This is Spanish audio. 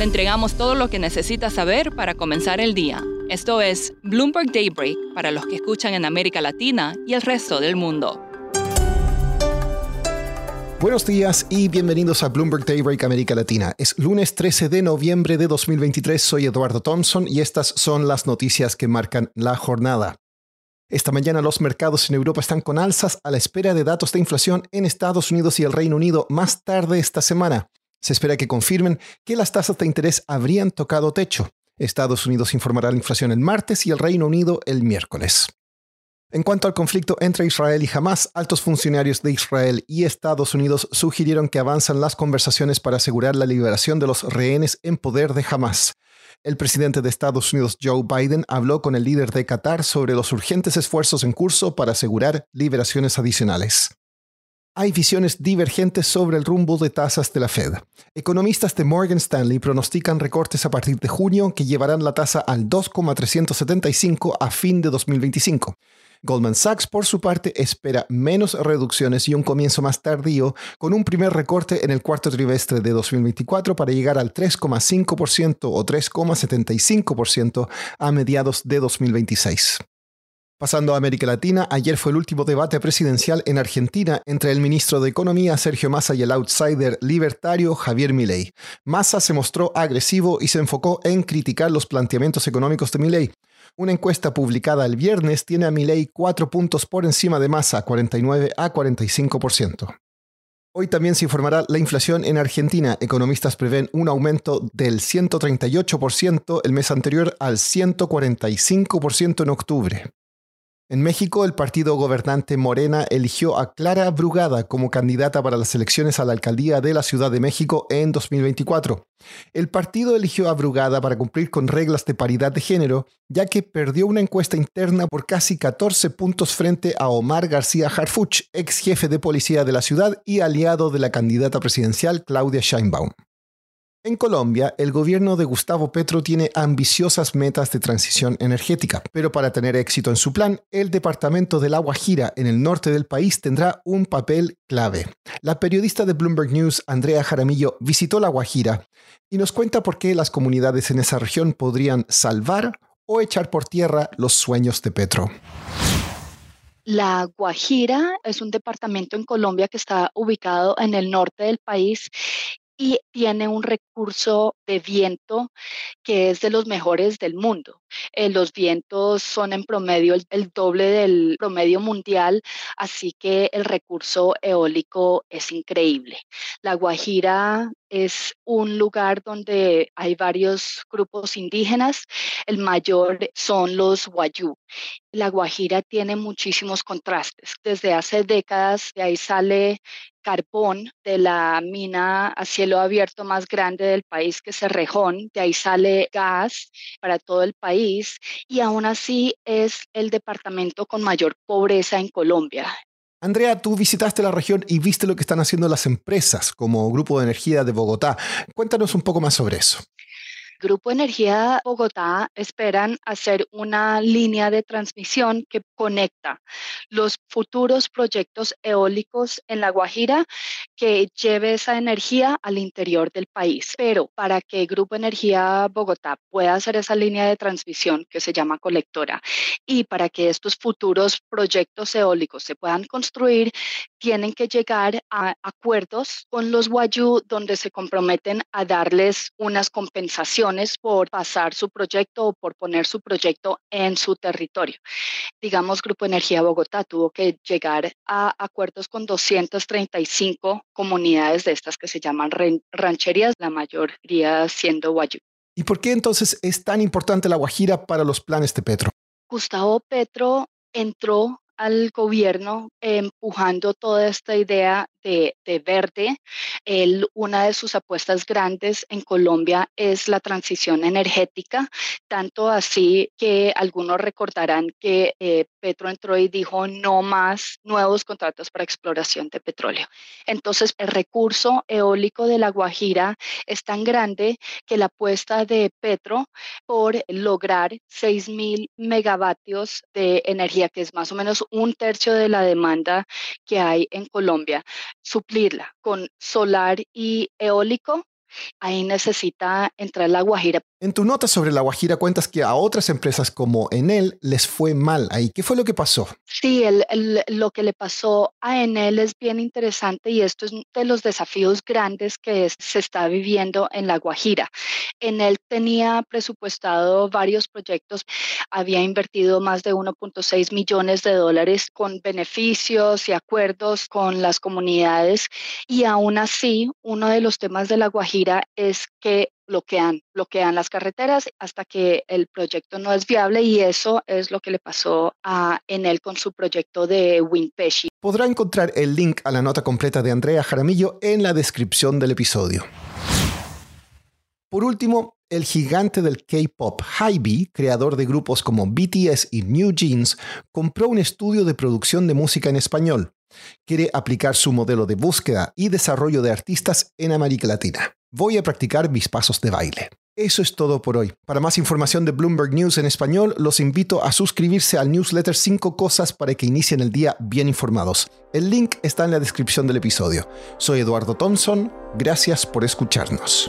Le entregamos todo lo que necesita saber para comenzar el día. Esto es Bloomberg Daybreak para los que escuchan en América Latina y el resto del mundo. Buenos días y bienvenidos a Bloomberg Daybreak América Latina. Es lunes 13 de noviembre de 2023, soy Eduardo Thompson y estas son las noticias que marcan la jornada. Esta mañana los mercados en Europa están con alzas a la espera de datos de inflación en Estados Unidos y el Reino Unido más tarde esta semana. Se espera que confirmen que las tasas de interés habrían tocado techo. Estados Unidos informará la inflación el martes y el Reino Unido el miércoles. En cuanto al conflicto entre Israel y Hamas, altos funcionarios de Israel y Estados Unidos sugirieron que avanzan las conversaciones para asegurar la liberación de los rehenes en poder de Hamas. El presidente de Estados Unidos, Joe Biden, habló con el líder de Qatar sobre los urgentes esfuerzos en curso para asegurar liberaciones adicionales hay visiones divergentes sobre el rumbo de tasas de la Fed. Economistas de Morgan Stanley pronostican recortes a partir de junio que llevarán la tasa al 2,375 a fin de 2025. Goldman Sachs, por su parte, espera menos reducciones y un comienzo más tardío, con un primer recorte en el cuarto trimestre de 2024 para llegar al 3,5% o 3,75% a mediados de 2026. Pasando a América Latina, ayer fue el último debate presidencial en Argentina entre el ministro de Economía Sergio Massa y el outsider libertario Javier Milei. Massa se mostró agresivo y se enfocó en criticar los planteamientos económicos de Milei. Una encuesta publicada el viernes tiene a Milei cuatro puntos por encima de Massa, 49 a 45%. Hoy también se informará la inflación en Argentina. Economistas prevén un aumento del 138% el mes anterior al 145% en octubre. En México, el partido gobernante Morena eligió a Clara Brugada como candidata para las elecciones a la alcaldía de la Ciudad de México en 2024. El partido eligió a Brugada para cumplir con reglas de paridad de género, ya que perdió una encuesta interna por casi 14 puntos frente a Omar García Harfuch, ex jefe de policía de la ciudad y aliado de la candidata presidencial Claudia Sheinbaum. En Colombia, el gobierno de Gustavo Petro tiene ambiciosas metas de transición energética, pero para tener éxito en su plan, el departamento de La Guajira en el norte del país tendrá un papel clave. La periodista de Bloomberg News, Andrea Jaramillo, visitó La Guajira y nos cuenta por qué las comunidades en esa región podrían salvar o echar por tierra los sueños de Petro. La Guajira es un departamento en Colombia que está ubicado en el norte del país y tiene un recurso de viento que es de los mejores del mundo. Eh, los vientos son en promedio el, doble del promedio mundial, así que el recurso eólico es increíble. La Guajira es un lugar donde hay varios grupos indígenas. El mayor son los Wayuu. La Guajira tiene muchísimos contrastes. Desde hace décadas de ahí sale carbón de la mina a cielo abierto más grande del país, que es Cerrejón. De ahí sale gas para todo el país y aún así es el departamento con mayor pobreza en Colombia. Andrea, tú visitaste la región y viste lo que están haciendo las empresas como Grupo de Energía de Bogotá. Cuéntanos un poco más sobre eso. Grupo Energía Bogotá esperan hacer una línea de transmisión que conecta los futuros proyectos eólicos en La Guajira que lleve esa energía al interior del país. Pero para que Grupo Energía Bogotá pueda hacer esa línea de transmisión que se llama colectora y para que estos futuros proyectos eólicos se puedan construir, tienen que llegar a acuerdos con los Guayú donde se comprometen a darles unas compensaciones por pasar su proyecto o por poner su proyecto en su territorio. Digamos, Grupo Energía Bogotá tuvo que llegar a acuerdos con 235 comunidades de estas que se llaman rancherías, la mayoría siendo Guayú. ¿Y por qué entonces es tan importante la Guajira para los planes de Petro? Gustavo Petro entró al gobierno empujando toda esta idea de, verde. una de sus apuestas grandes en Colombia es la transición energética, tanto así que algunos recordarán que eh, Petro entró y dijo no más nuevos contratos para exploración de petróleo. Entonces, el recurso eólico de La Guajira es tan grande que la apuesta de Petro por lograr 6.000 megavatios de energía, que es más o menos un tercio de la demanda que hay en Colombia, suplirla con solar y eólico ahí necesita entrar la Guajira. En tu nota sobre la Guajira cuentas que a otras empresas como Enel les fue mal ahí. ¿Qué fue lo que pasó? Sí, lo que le pasó a Enel es bien interesante y esto es de los desafíos grandes que se está viviendo en la Guajira. Enel tenía presupuestado varios proyectos, había invertido más de 1.6 millones de dólares con beneficios y acuerdos con las comunidades y aún así uno de los temas de la Guajira es que bloquean, bloquean las carreteras hasta que el proyecto no es viable y eso es lo que le pasó a Enel con su proyecto de Winpeshi. Podrá encontrar el link a la nota completa de Andrea Jaramillo en la descripción del episodio. Por último, el gigante del K-pop Hybe, creador de grupos como BTS y New Jeans, compró un estudio de producción de música en español. Quiere aplicar su modelo de búsqueda y desarrollo de artistas en América Latina. Voy a practicar mis pasos de baile. Eso es todo por hoy. Para más información de Bloomberg News en español, los invito a suscribirse al newsletter 5 cosas para que inicien el día bien informados. El link está en la descripción del episodio. Soy Eduardo Thompson. Gracias por escucharnos.